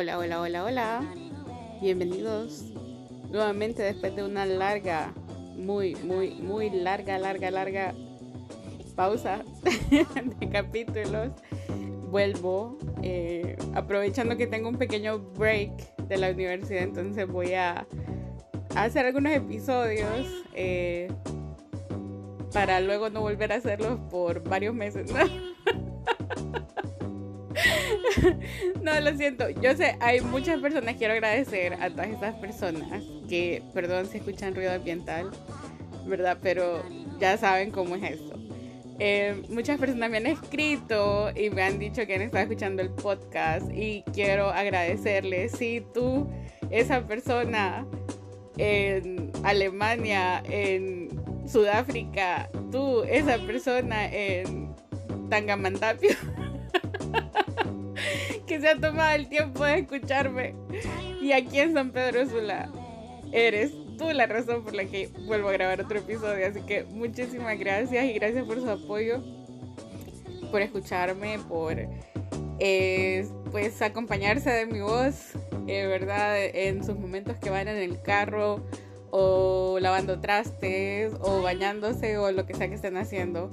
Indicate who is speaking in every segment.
Speaker 1: Hola, hola, hola, hola. Bienvenidos nuevamente después de una larga, muy, muy, muy larga, larga, larga pausa de capítulos. Vuelvo eh, aprovechando que tengo un pequeño break de la universidad, entonces voy a, hacer algunos episodios eh, para luego no volver a hacerlos por varios meses. no, lo siento. Yo sé, hay muchas personas, quiero agradecer a todas estas personas que, perdón si escuchan ruido ambiental, ¿verdad? Pero ya saben cómo es esto. Eh, muchas personas me han escrito y me han dicho que han estado escuchando el podcast y quiero agradecerles. Si tú, esa persona en Alemania, en Sudáfrica, tú, esa persona en Tangamandapio. se ha tomado el tiempo de escucharme. Y aquí en San Pedro Sula, eres tú la razón por la que vuelvo a grabar otro episodio. Así que muchísimas gracias y gracias por su apoyo, por escucharme, por eh, pues acompañarse de mi voz, eh, ¿verdad? En sus momentos que van en el carro o lavando trastes o bañándose o lo que sea que estén haciendo,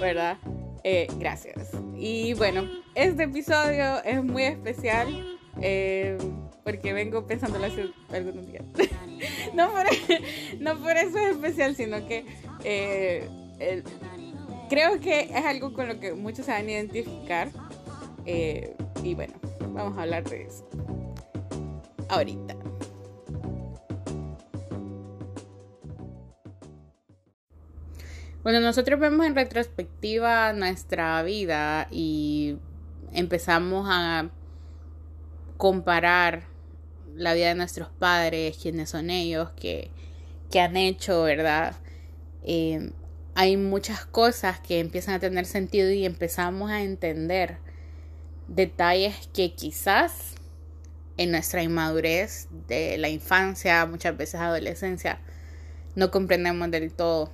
Speaker 1: ¿verdad? Eh, gracias. Y bueno, este episodio es muy especial eh, porque vengo pensando hace algunos días. no, por, no por eso es especial, sino que eh, creo que es algo con lo que muchos se van a identificar. y bueno, vamos a hablar de eso ahorita. Bueno, nosotros vemos en retrospectiva nuestra vida y empezamos a comparar la vida de nuestros padres, quiénes son ellos, qué, han hecho, ¿verdad? Eh, hay muchas cosas que empiezan a tener sentido y empezamos a entender detalles que quizás en nuestra inmadurez de la infancia, muchas veces adolescencia, no comprendemos del todo.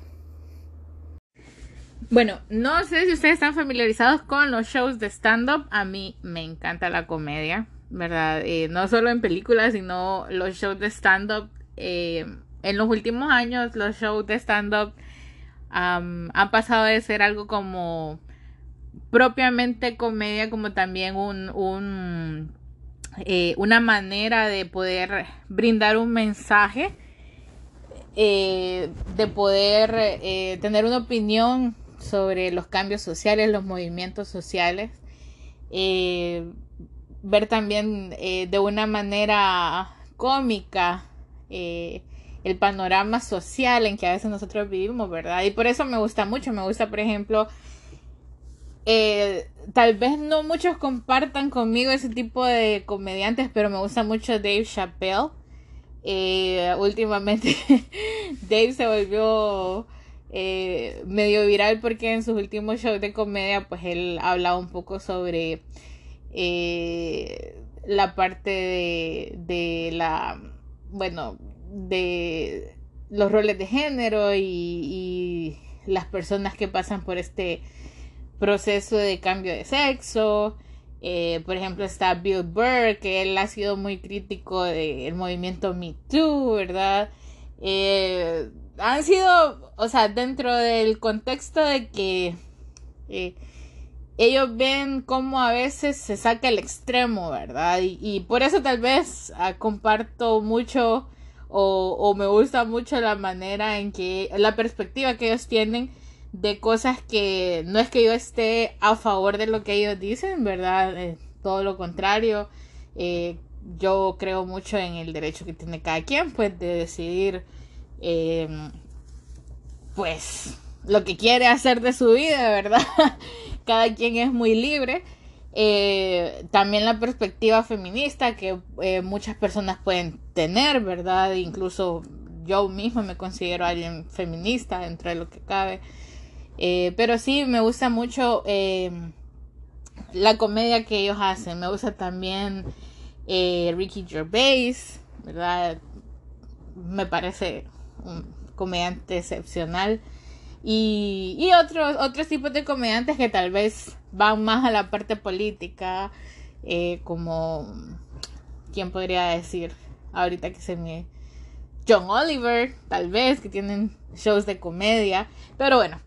Speaker 1: Bueno, no sé si ustedes están familiarizados con los shows de stand-up. A mí me encanta la comedia, ¿verdad? Eh, no solo en películas, sino los shows de stand-up. Eh, en los últimos años, los shows de stand-up han pasado de ser algo como propiamente comedia, como también un, eh, una manera de poder brindar un mensaje, de poder tener una opinión sobre los cambios sociales, los movimientos sociales. Eh, ver también eh, de una manera cómica eh, el panorama social en que a veces nosotros vivimos, ¿verdad? Y por eso me gusta mucho, me gusta, por ejemplo, tal vez no muchos compartan conmigo ese tipo de comediantes, pero me gusta mucho Dave Chappelle. últimamente Dave se volvió eh, medio viral porque en sus últimos shows de comedia pues él hablaba un poco sobre eh, la parte de, la bueno de los roles de género y, las personas que pasan por este proceso de cambio de sexo. Eh, por ejemplo está Bill Burr que él ha sido muy crítico del movimiento Me Too verdad han sido, o sea, dentro del contexto de que eh, ellos ven cómo a veces se saca el extremo, ¿verdad? Y, por eso tal vez ah, comparto mucho o, me gusta mucho la manera en que, la perspectiva que ellos tienen de cosas que no es que yo esté a favor de lo que ellos dicen, ¿verdad? Eh, todo lo contrario. Eh, yo creo mucho en el derecho que tiene cada quien, pues, de decidir eh, pues lo que quiere hacer de su vida, ¿verdad? Cada quien es muy libre. Eh, también la perspectiva feminista que eh, muchas personas pueden tener, ¿verdad? Incluso yo mismo me considero alguien feminista dentro de lo que cabe. pero sí, me gusta mucho la comedia que ellos hacen. Me gusta también Ricky Gervais, ¿verdad? Me parece un comediante excepcional. Y, otros, otros tipos de comediantes que tal vez van más a la parte política, eh, como ¿quién podría decir ahorita que se me... John Oliver, tal vez, que tienen shows de comedia. Pero bueno,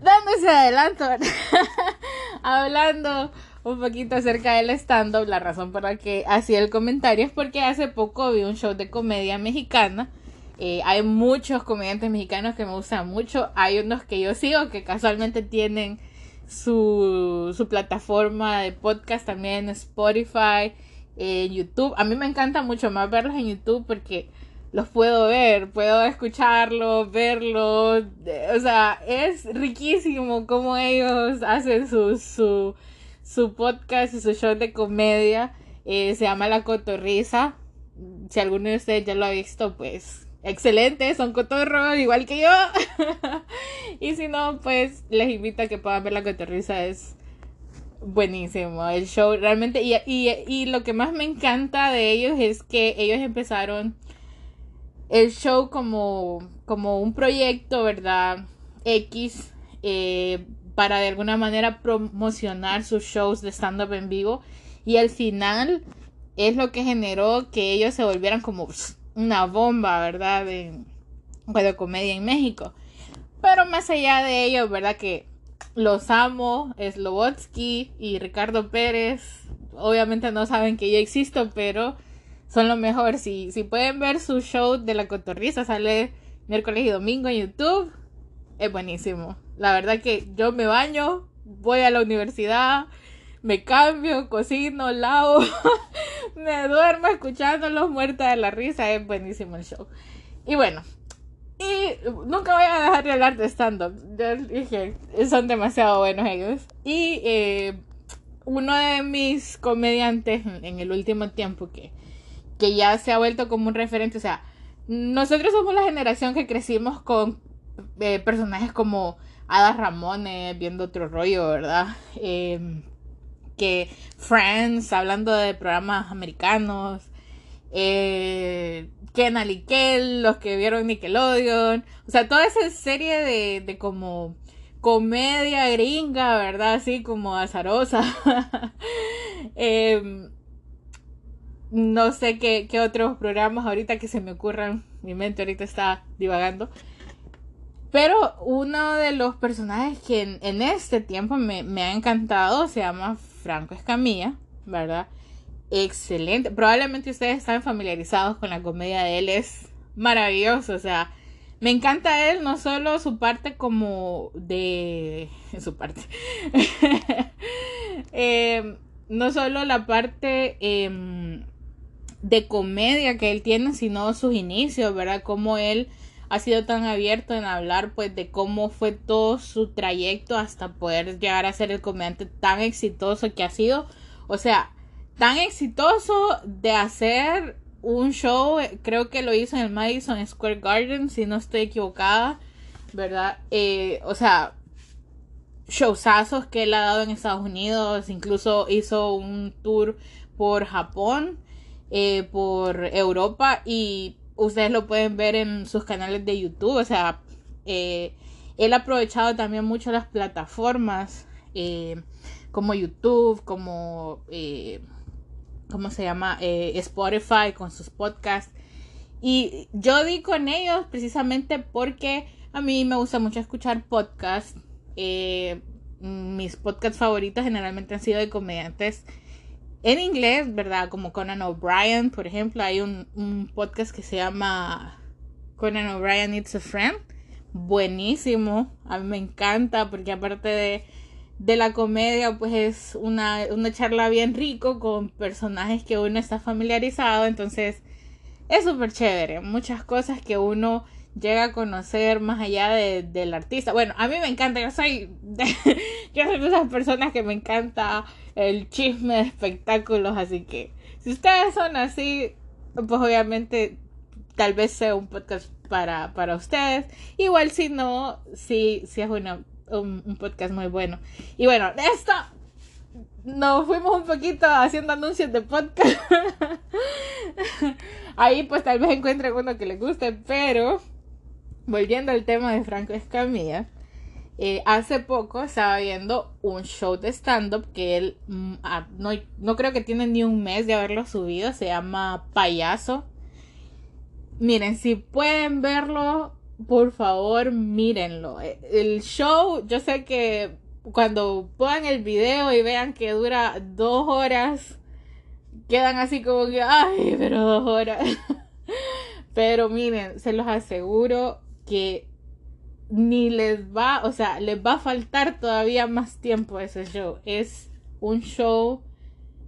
Speaker 1: dándose adelanto, hablando un poquito acerca del stand-up, la razón por la que hacía el comentario es porque hace poco vi un show de comedia mexicana. Eh, hay muchos comediantes mexicanos que me gustan mucho. Hay unos que yo sigo que casualmente tienen su, su plataforma de podcast también en Spotify, en YouTube. A mí me encanta mucho más verlos en YouTube porque los puedo ver, puedo escucharlos, verlos. O sea, es riquísimo cómo ellos hacen su, su, su podcast y su show de comedia. Eh, se llama La Cotorriza. Si alguno de ustedes ya lo ha visto, pues excelente, son cotorros igual que yo. y si no, pues les invito a que puedan ver La Cotorriza. Es buenísimo el show realmente. Y, y, y lo que más me encanta de ellos es que ellos empezaron el show como, como un proyecto, ¿verdad? X, eh, para de alguna manera promocionar sus shows de stand-up en vivo. Y al final es lo que generó que ellos se volvieran como una bomba, ¿verdad? De, de comedia en México. Pero más allá de ello, ¿verdad? Que los amo, Slobotsky y Ricardo Pérez. Obviamente no saben que yo existo, pero son lo mejor. Si, si pueden ver su show de la cotorriza, sale miércoles y domingo en YouTube. Es buenísimo. La verdad que yo me baño, voy a la universidad, me cambio, cocino, lavo, me duermo escuchándolos muerta de la risa. Es buenísimo el show. Y bueno, y nunca voy a dejar de hablar de stand-up. Ya dije, son demasiado buenos ellos. Y eh, uno de mis comediantes en el último tiempo que que ya se ha vuelto como un referente. O sea, nosotros somos la generación que crecimos con eh, personajes como Ada Ramones, viendo otro rollo, ¿verdad? Em, que Friends, hablando de programas americanos. Eh, Kenal y los que vieron Nickelodeon. O sea, toda esa serie de, de como comedia gringa, ¿verdad? Así como azarosa. eh, no sé qué, otros programas ahorita que se me ocurran. Mi mente ahorita está divagando. Pero uno de los personajes que en, este tiempo me, ha encantado se llama Franco Escamilla, ¿verdad? Excelente. Probablemente ustedes están familiarizados con la comedia de él. Es maravilloso. O sea, me encanta él, no solo su parte como de... su parte. Eh, no solo la parte... Em, de comedia que él tiene, sino sus inicios, ¿verdad? Cómo él ha sido tan abierto en hablar pues de cómo fue todo su trayecto hasta poder llegar a ser el comediante tan exitoso que ha sido. O sea, tan exitoso de hacer un show, creo que lo hizo en el Madison Square Garden, si no estoy equivocada, ¿verdad? Eh, o sea, showzazos que él ha dado en Estados Unidos, incluso hizo un tour por Japón eh, por Europa y ustedes lo pueden ver en sus canales de YouTube. O sea, eh, él ha aprovechado también mucho las plataformas eh, como YouTube, como, ¿cómo se llama? Spotify con sus podcasts. Y yo di con ellos precisamente porque a mí me gusta mucho escuchar podcasts. mis podcasts favoritos generalmente han sido de comediantes en inglés, ¿verdad? Como Conan O'Brien, por ejemplo, hay un, podcast que se llama Conan O'Brien It's a Friend. Buenísimo, a mí me encanta porque aparte de, la comedia, pues es una, una charla bien rico con personajes que uno está familiarizado, entonces es súper chévere. Muchas cosas que uno llega a conocer más allá de, del artista. Bueno, a mí me encanta, yo soy, yo soy de esas personas que me encanta el chisme de espectáculos, así que si ustedes son así, pues obviamente tal vez sea un podcast para, para ustedes. Igual si no, sí, sí es una, un, un podcast muy bueno. Y bueno, de esto nos fuimos un poquito haciendo anuncios de podcast. Ahí pues tal vez encuentren uno que les guste, pero volviendo al tema de Franco Escamilla, eh, hace poco estaba viendo un show de stand-up que él mm, ah, no, no creo que tiene ni un mes de haberlo subido, se llama Payaso. Miren, si pueden verlo, por favor, mírenlo. Eh, el show, yo sé que cuando pongan el video y vean que dura dos horas, quedan así como que, ay, pero dos horas. pero miren, se los aseguro que ni les va, o sea, les va a faltar todavía más tiempo ese show. Es un show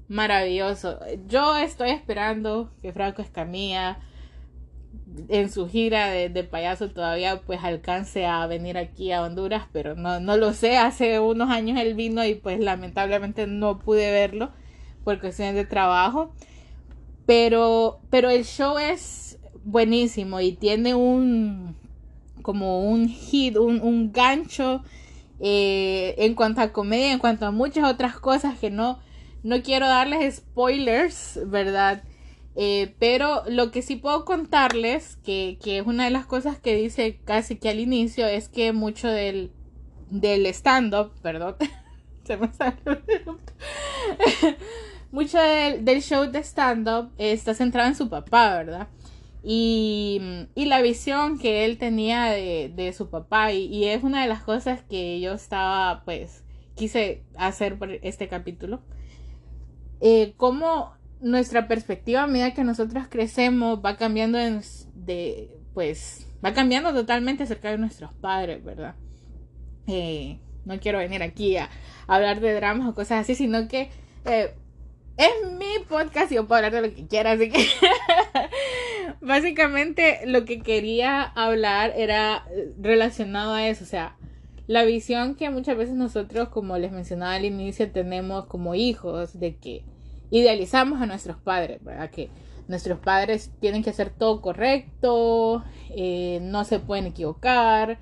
Speaker 1: maravilloso. Yo estoy esperando que Franco Escamilla en su gira de, payaso todavía pues alcance a venir aquí a Honduras, pero no, no lo sé. Hace unos años él vino y pues lamentablemente no pude verlo por cuestiones de trabajo. Pero, pero el show es buenísimo y tiene un como un hit, un, gancho eh, en cuanto a comedia, en cuanto a muchas otras cosas que no, no quiero darles spoilers, ¿verdad? Eh, pero lo que sí puedo contarles, que, que, es una de las cosas que dice casi que al inicio, es que mucho del, del stand-up, perdón, se me salió. mucho del, del, show de stand-up está centrado en su papá, ¿verdad? Y, y, la visión que él tenía de, de su papá. Y, y, es una de las cosas que yo estaba, pues, quise hacer por este capítulo. Eh, cómo nuestra perspectiva a medida que nosotros crecemos va cambiando de, pues, va cambiando totalmente acerca de nuestros padres, ¿verdad? Eh, no quiero venir aquí a, hablar de dramas o cosas así, sino que eh, es mi podcast y yo puedo hablar de lo que quiera, así que básicamente lo que quería hablar era relacionado a eso, o sea, la visión que muchas veces nosotros, como les mencionaba al inicio, tenemos como hijos de que idealizamos a nuestros padres, ¿verdad? Que nuestros padres tienen que hacer todo correcto, eh, no se pueden equivocar,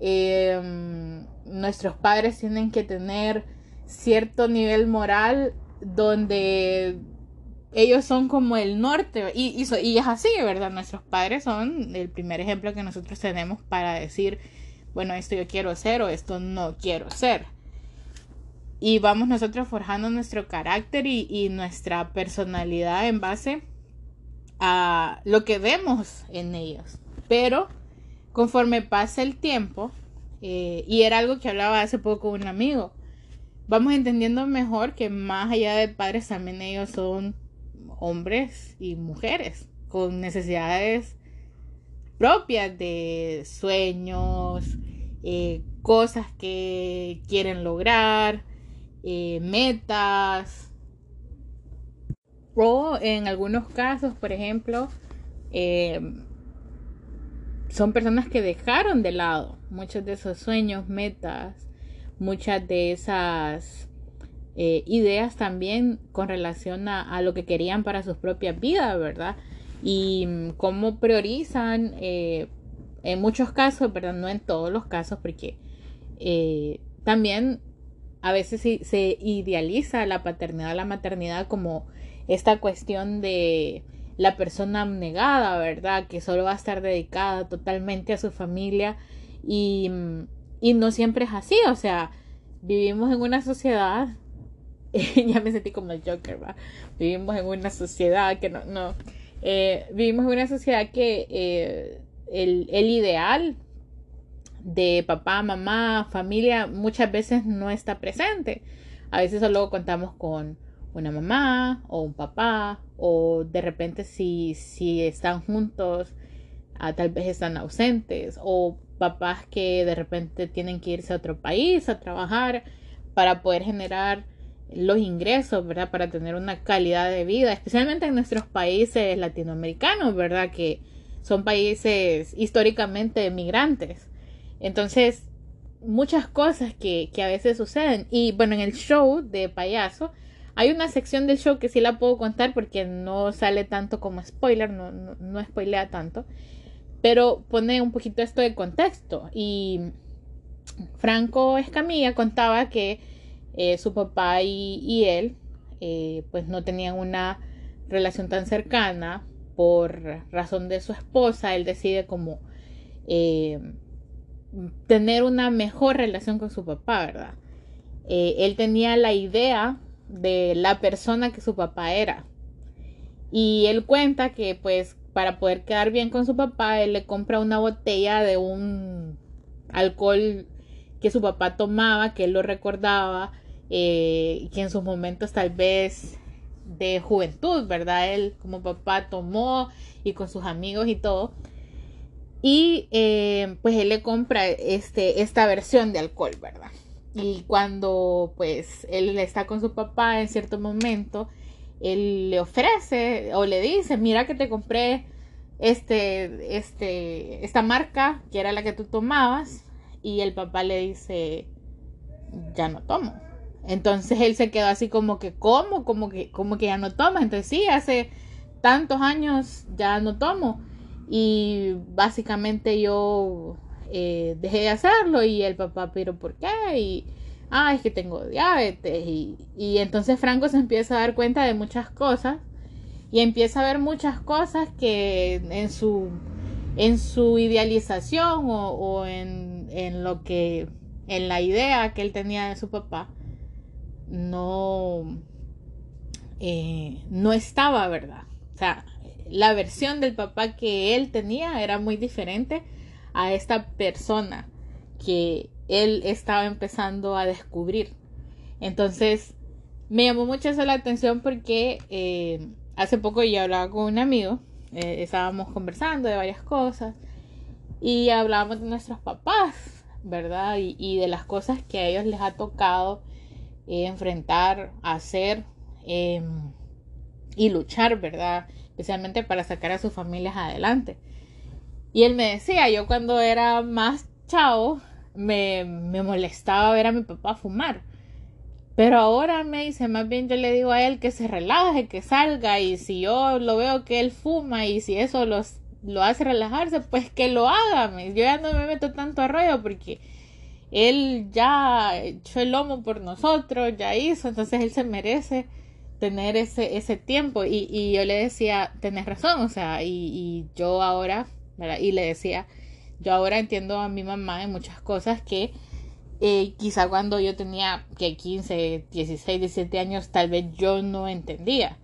Speaker 1: em, nuestros padres tienen que tener cierto nivel moral donde ellos son como el norte y, es así, ¿verdad? Nuestros padres son el primer ejemplo que nosotros tenemos para decir, bueno, esto yo quiero ser o esto no quiero ser y vamos nosotros forjando nuestro carácter y, nuestra personalidad en base a lo que vemos en ellos. Pero conforme pasa el tiempo, eh, y era algo que hablaba hace poco un amigo, vamos entendiendo mejor que más allá de padres también ellos son hombres y mujeres con necesidades propias de sueños, eh, cosas que quieren lograr, eh, metas. O en algunos casos, por ejemplo, eh, son personas que dejaron de lado muchos de esos sueños, metas, muchas de esas eh, ideas también con relación a, lo que querían para sus propias vidas, ¿verdad? Y mm, cómo priorizan en muchos casos, pero no en todos los casos, porque también a veces se idealiza la paternidad, la maternidad como esta cuestión de la persona abnegada, ¿verdad? Que solo va a estar dedicada totalmente a su familia y, no siempre es así, o sea, vivimos en una sociedad, ya me sentí como el Joker, ¿va? Vivimos en una sociedad que no, eh, vivimos en una sociedad que eh, el, el ideal de papá, mamá, familia, muchas veces no está presente. A veces solo contamos con una mamá o un papá o de repente si, si están juntos, ah, tal vez están ausentes o papás que de repente tienen que irse a otro país a trabajar para poder generar los ingresos, ¿verdad? Para tener una calidad de vida, especialmente en nuestros países latinoamericanos, ¿verdad? Que son países históricamente migrantes. Entonces, muchas cosas que, que a veces suceden. Y bueno, en el show de payaso, hay una sección del show que sí la puedo contar porque no sale tanto como spoiler, no, no, spoilea tanto, pero pone un poquito esto de contexto. Y Franco Escamilla contaba que eh, su papá y, él eh, pues no tenían una relación tan cercana por razón de su esposa, él decide como... Eh, tener una mejor relación con su papá, ¿verdad? Él tenía la idea de la persona que su papá era. Y él cuenta que pues para poder quedar bien con su papá, él le compra una botella de un alcohol que su papá tomaba, que él lo recordaba, eh, que en sus momentos tal vez de juventud, ¿verdad? Él como papá tomó y con sus amigos y todo. Y eh, pues él le compra este, esta versión de alcohol, ¿verdad? Y cuando pues él está con su papá en cierto momento, él le ofrece o le dice, mira que te compré este, este, esta marca que era la que tú tomabas. Y el papá le dice, ya no tomo. Entonces él se quedó así como que, ¿cómo? Como que, como que ya no toma. Entonces sí, hace tantos años ya no tomo. Y básicamente yo eh, dejé de hacerlo y el papá, pero ¿por qué? Y, ah, es que tengo diabetes. Y, entonces Franco se empieza a dar cuenta de muchas cosas y empieza a ver muchas cosas que en su, en su idealización o, en, en lo que, en la idea que él tenía de su papá, no, eh, no estaba, ¿verdad? O sea, la versión del papá que él tenía era muy diferente a esta persona que él estaba empezando a descubrir. Entonces, me llamó mucho eso la atención porque eh, hace poco yo hablaba con un amigo, eh, estábamos conversando de varias cosas y hablábamos de nuestros papás, ¿verdad? Y, de las cosas que a ellos les ha tocado enfrentar, hacer em, y luchar, ¿verdad? Especialmente para sacar a sus familias adelante. Y él me decía, yo cuando era más chavo, me, me molestaba ver a mi papá fumar. Pero ahora me dice, más bien yo le digo a él que se relaje, que salga y si yo lo veo que él fuma y si eso lo hace relajarse, pues que lo haga. Yo ya no me meto tanto a rollo porque él ya echó el lomo por nosotros, ya hizo, entonces él se merece tener ese, ese tiempo. Y, y yo le decía, tenés razón, o sea, y, y yo ahora y le decía, yo ahora entiendo a mi mamá en muchas cosas que eh, quizá cuando yo tenía que 15, 16, 17 años, tal vez yo no entendía,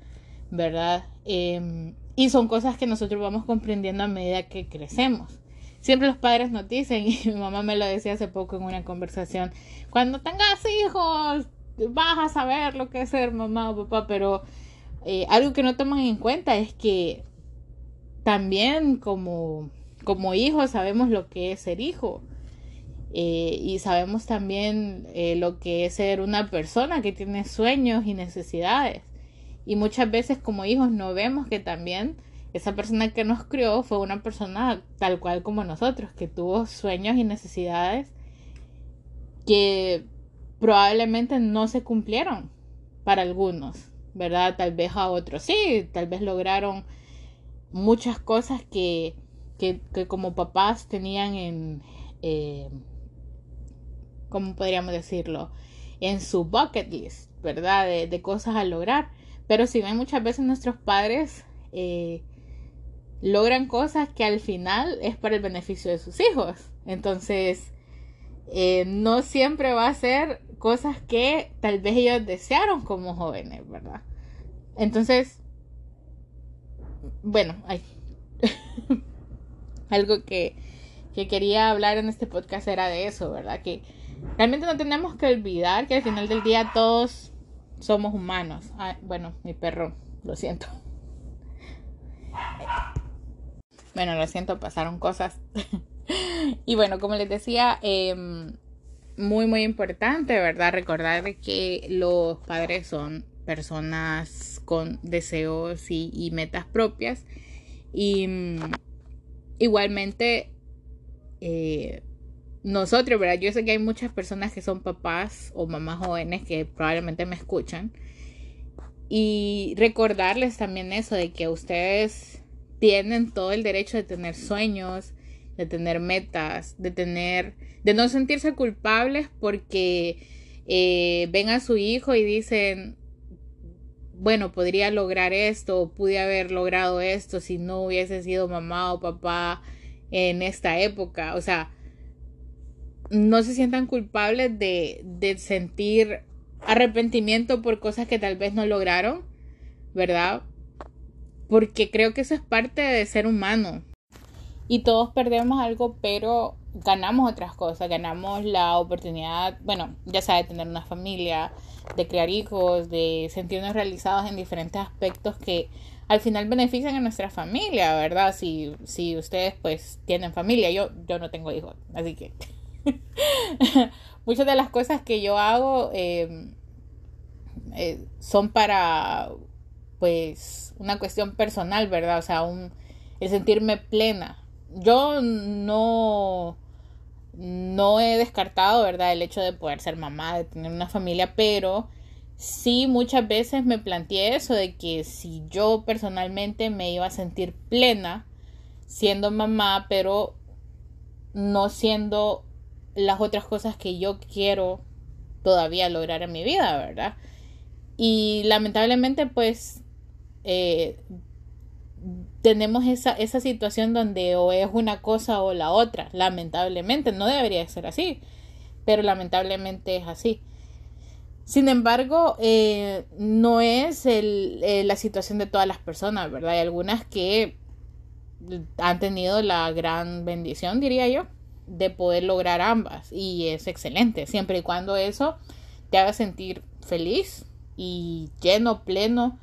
Speaker 1: ¿verdad? Em, y son cosas que nosotros vamos comprendiendo a medida que crecemos. Siempre los padres nos dicen, y mi mamá me lo decía hace poco en una conversación, cuando tengas hijos vas a saber lo que es ser mamá o papá, pero eh, algo que no toman en cuenta es que también como, como hijos sabemos lo que es ser hijo. Eh, y sabemos también eh, lo que es ser una persona que tiene sueños y necesidades. Y muchas veces como hijos no vemos que también esa persona que nos crió fue una persona tal cual como nosotros, que tuvo sueños y necesidades que probablemente no se cumplieron para algunos, ¿verdad? Tal vez a otros sí, tal vez lograron muchas cosas que, que, como papás tenían en, eh, ¿cómo podríamos decirlo? En su bucket list, ¿verdad? De, cosas a lograr. Pero si ven muchas veces nuestros padres eh, logran cosas que al final es para el beneficio de sus hijos. Entonces, eh, no siempre va a ser cosas que tal vez ellos desearon como jóvenes, ¿verdad? Entonces, bueno, hay algo que, que quería hablar en este podcast era de eso, ¿verdad? Que realmente no tenemos que olvidar que al final del día todos somos humanos. bueno, mi perro, lo siento. Bueno, lo siento, pasaron cosas. y bueno, como les decía, em, muy, muy importante, ¿verdad? Recordar que los padres son personas con deseos y, metas propias. Y mm, igualmente, eh, nosotros, ¿verdad? Yo sé que hay muchas personas que son papás o mamás jóvenes que probablemente me escuchan. Y recordarles también eso de que ustedes tienen todo el derecho de tener sueños, de tener metas, de tener, de no sentirse culpables porque eh, ven a su hijo y dicen, bueno, podría lograr esto, pude haber logrado esto si no hubiese sido mamá o papá en esta época. O sea, no se sientan culpables de, de sentir arrepentimiento por cosas que tal vez no lograron, ¿verdad? Porque creo que eso es parte de ser humano. Y todos perdemos algo, pero ganamos otras cosas. Ganamos la oportunidad, bueno, ya sea de tener una familia, de crear hijos, de sentirnos realizados en diferentes aspectos que al final benefician a nuestra familia, ¿verdad? Si, si ustedes pues tienen familia, yo, yo no tengo hijos, así que muchas de las cosas que yo hago em, eh, son para pues una cuestión personal, ¿verdad? O sea, un, el sentirme plena. Yo no, no he descartado, ¿verdad? El hecho de poder ser mamá, de tener una familia, pero sí muchas veces me planteé eso de que si yo personalmente me iba a sentir plena siendo mamá, pero no siendo las otras cosas que yo quiero todavía lograr en mi vida, ¿verdad? Y lamentablemente, pues, eh, tenemos esa, esa situación donde o es una cosa o la otra. Lamentablemente, no debería ser así, pero lamentablemente es así. Sin embargo, eh, no es el, eh, la situación de todas las personas, ¿verdad? Hay algunas que han tenido la gran bendición, diría yo, de poder lograr ambas. Y es excelente, siempre y cuando eso te haga sentir feliz y lleno, pleno,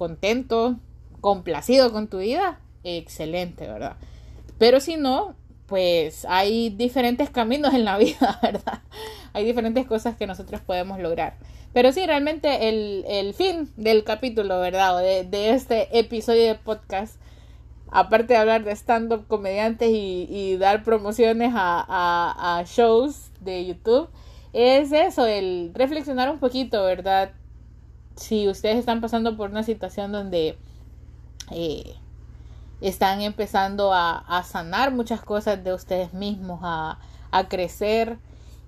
Speaker 1: contento, complacido con tu vida. Excelente, ¿verdad? Pero si no, pues hay diferentes caminos en la vida, ¿verdad? Hay diferentes cosas que nosotros podemos lograr. Pero sí, realmente el, el fin del capítulo, ¿verdad? de, de este episodio de podcast aparte de hablar de stand-up comediantes y, dar promociones a, shows de YouTube, es eso, el reflexionar un poquito, ¿verdad? Si ustedes están pasando por una situación donde eh, están empezando a, sanar muchas cosas de ustedes mismos, a, crecer,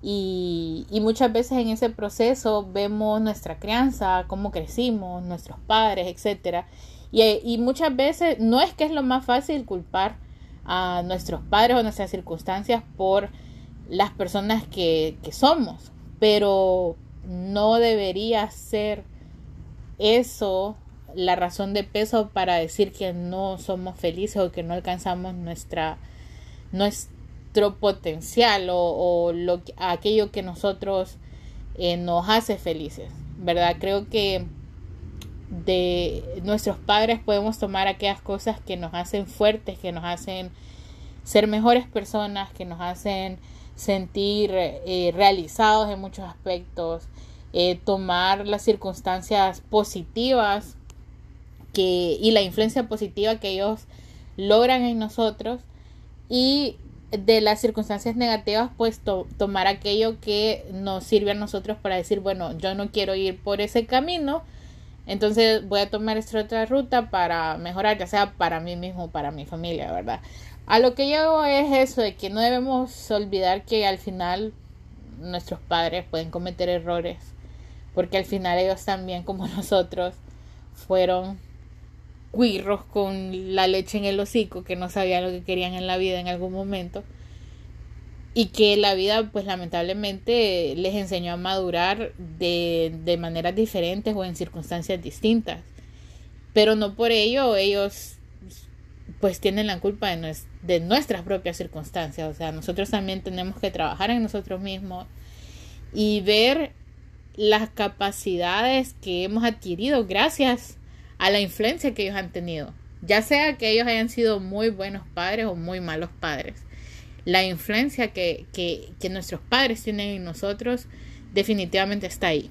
Speaker 1: y, muchas veces en ese proceso vemos nuestra crianza, cómo crecimos, nuestros padres, etcétera, y, muchas veces no es que es lo más fácil culpar a nuestros padres o nuestras circunstancias por las personas que somos, pero no debería ser eso la razón de peso para decir que no somos felices o que no alcanzamos nuestra nuestro potencial o, lo aquello que nosotros eh, nos hace felices verdad creo que de nuestros padres podemos tomar aquellas cosas que nos hacen fuertes, que nos hacen ser mejores personas, que nos hacen sentir eh, realizados en muchos aspectos, eh, tomar las circunstancias positivas que, y la influencia positiva que ellos logran en nosotros y de las circunstancias negativas pues tomar aquello que nos sirve a nosotros para decir bueno yo no quiero ir por ese camino entonces voy a tomar esta otra ruta para mejorar, ya sea para mí mismo para mi familia, ¿verdad? A lo que llego es eso, de que no debemos olvidar que al final nuestros padres pueden cometer errores, porque al final ellos también, como nosotros, fueron cuirros con la leche en el hocico, que no sabían lo que querían en la vida en algún momento y que la vida pues lamentablemente les enseñó a madurar de, de maneras diferentes o en circunstancias distintas. Pero no por ello ellos pues tienen la culpa de, de nuestras propias circunstancias. O sea nosotros también tenemos que trabajar en nosotros mismos y ver las capacidades que hemos adquirido gracias a la influencia que ellos han tenido ya sea que ellos hayan sido muy buenos padres o muy malos padres la influencia que, que, nuestros padres tienen en nosotros definitivamente está ahí.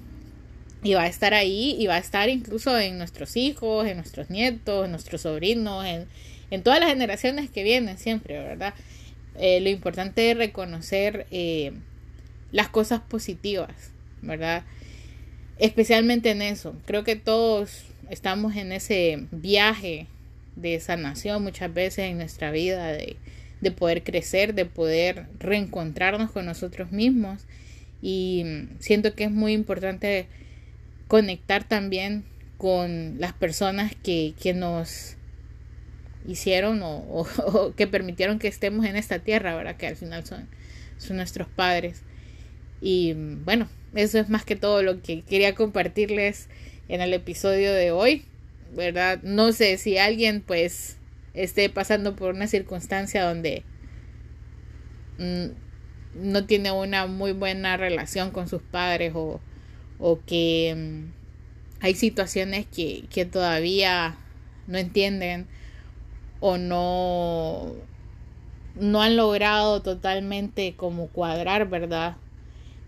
Speaker 1: Y va a estar ahí y va a estar incluso en nuestros hijos, en nuestros nietos, en nuestros sobrinos, en, en todas las generaciones que vienen siempre, ¿verdad? Eh, lo importante es reconocer eh, las cosas positivas, ¿verdad? Especialmente en eso. Creo que todos estamos en ese viaje de sanación muchas veces en nuestra vida, de, de poder crecer, de poder reencontrarnos con nosotros mismos. Y siento que es muy importante conectar también con las personas que, que nos hicieron o, que permitieron que estemos en esta tierra, ¿verdad? Que al final son, son nuestros padres. Y bueno, eso es más que todo lo que quería compartirles en el episodio de hoy, ¿verdad? No sé si alguien pues esté pasando por una circunstancia donde mm, no tiene una muy buena relación con sus padres o, o que mm, hay situaciones que, que todavía no entienden o no no han logrado totalmente como cuadrar, ¿verdad?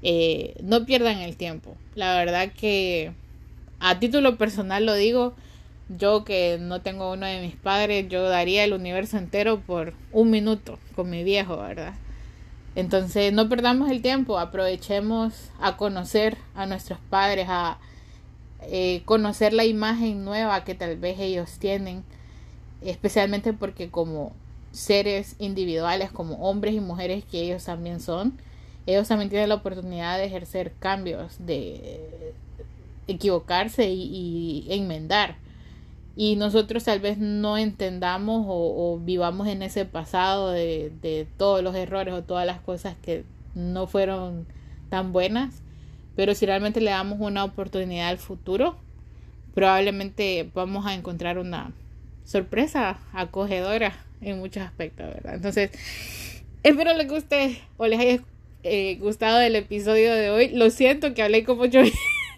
Speaker 1: Eh, no pierdan el tiempo. La verdad que a título personal lo digo, yo que no tengo uno de mis padres, yo daría el universo entero por un minuto con mi viejo, ¿verdad? Entonces no perdamos el tiempo, aprovechemos a conocer a nuestros padres, a eh, conocer la imagen nueva que tal vez ellos tienen, especialmente porque como seres individuales, como hombres y mujeres que ellos también son, ellos también tienen la oportunidad de ejercer cambios, de equivocarse y, enmendar. Y nosotros tal vez no entendamos o, vivamos en ese pasado de, de todos los errores o todas las cosas que no fueron tan buenas. Pero si realmente le damos una oportunidad al futuro, probablemente vamos a encontrar una sorpresa acogedora en muchos aspectos, ¿verdad? Entonces, espero les guste o les haya eh, gustado el episodio de hoy. Lo siento que hablé como ocho,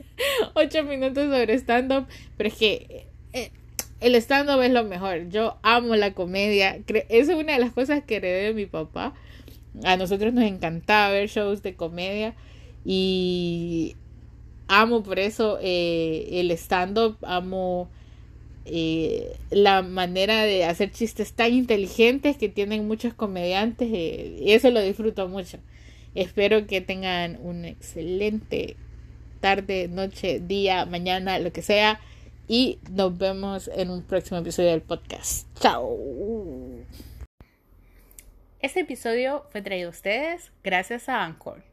Speaker 1: ocho minutos sobre stand-up, pero es que eh, el stand-up es lo mejor. Yo amo la comedia. Esa es una de las cosas que heredé de mi papá. A nosotros nos encantaba ver shows de comedia y amo por eso eh, el stand-up, amo eh, la manera de hacer chistes tan inteligentes que tienen muchos comediantes eh, y eso lo disfruto mucho. Espero que tengan un excelente tarde, noche, día, mañana, lo que sea. Y nos vemos en un próximo episodio del podcast. Chao. Este episodio fue traído a ustedes gracias a Anchor.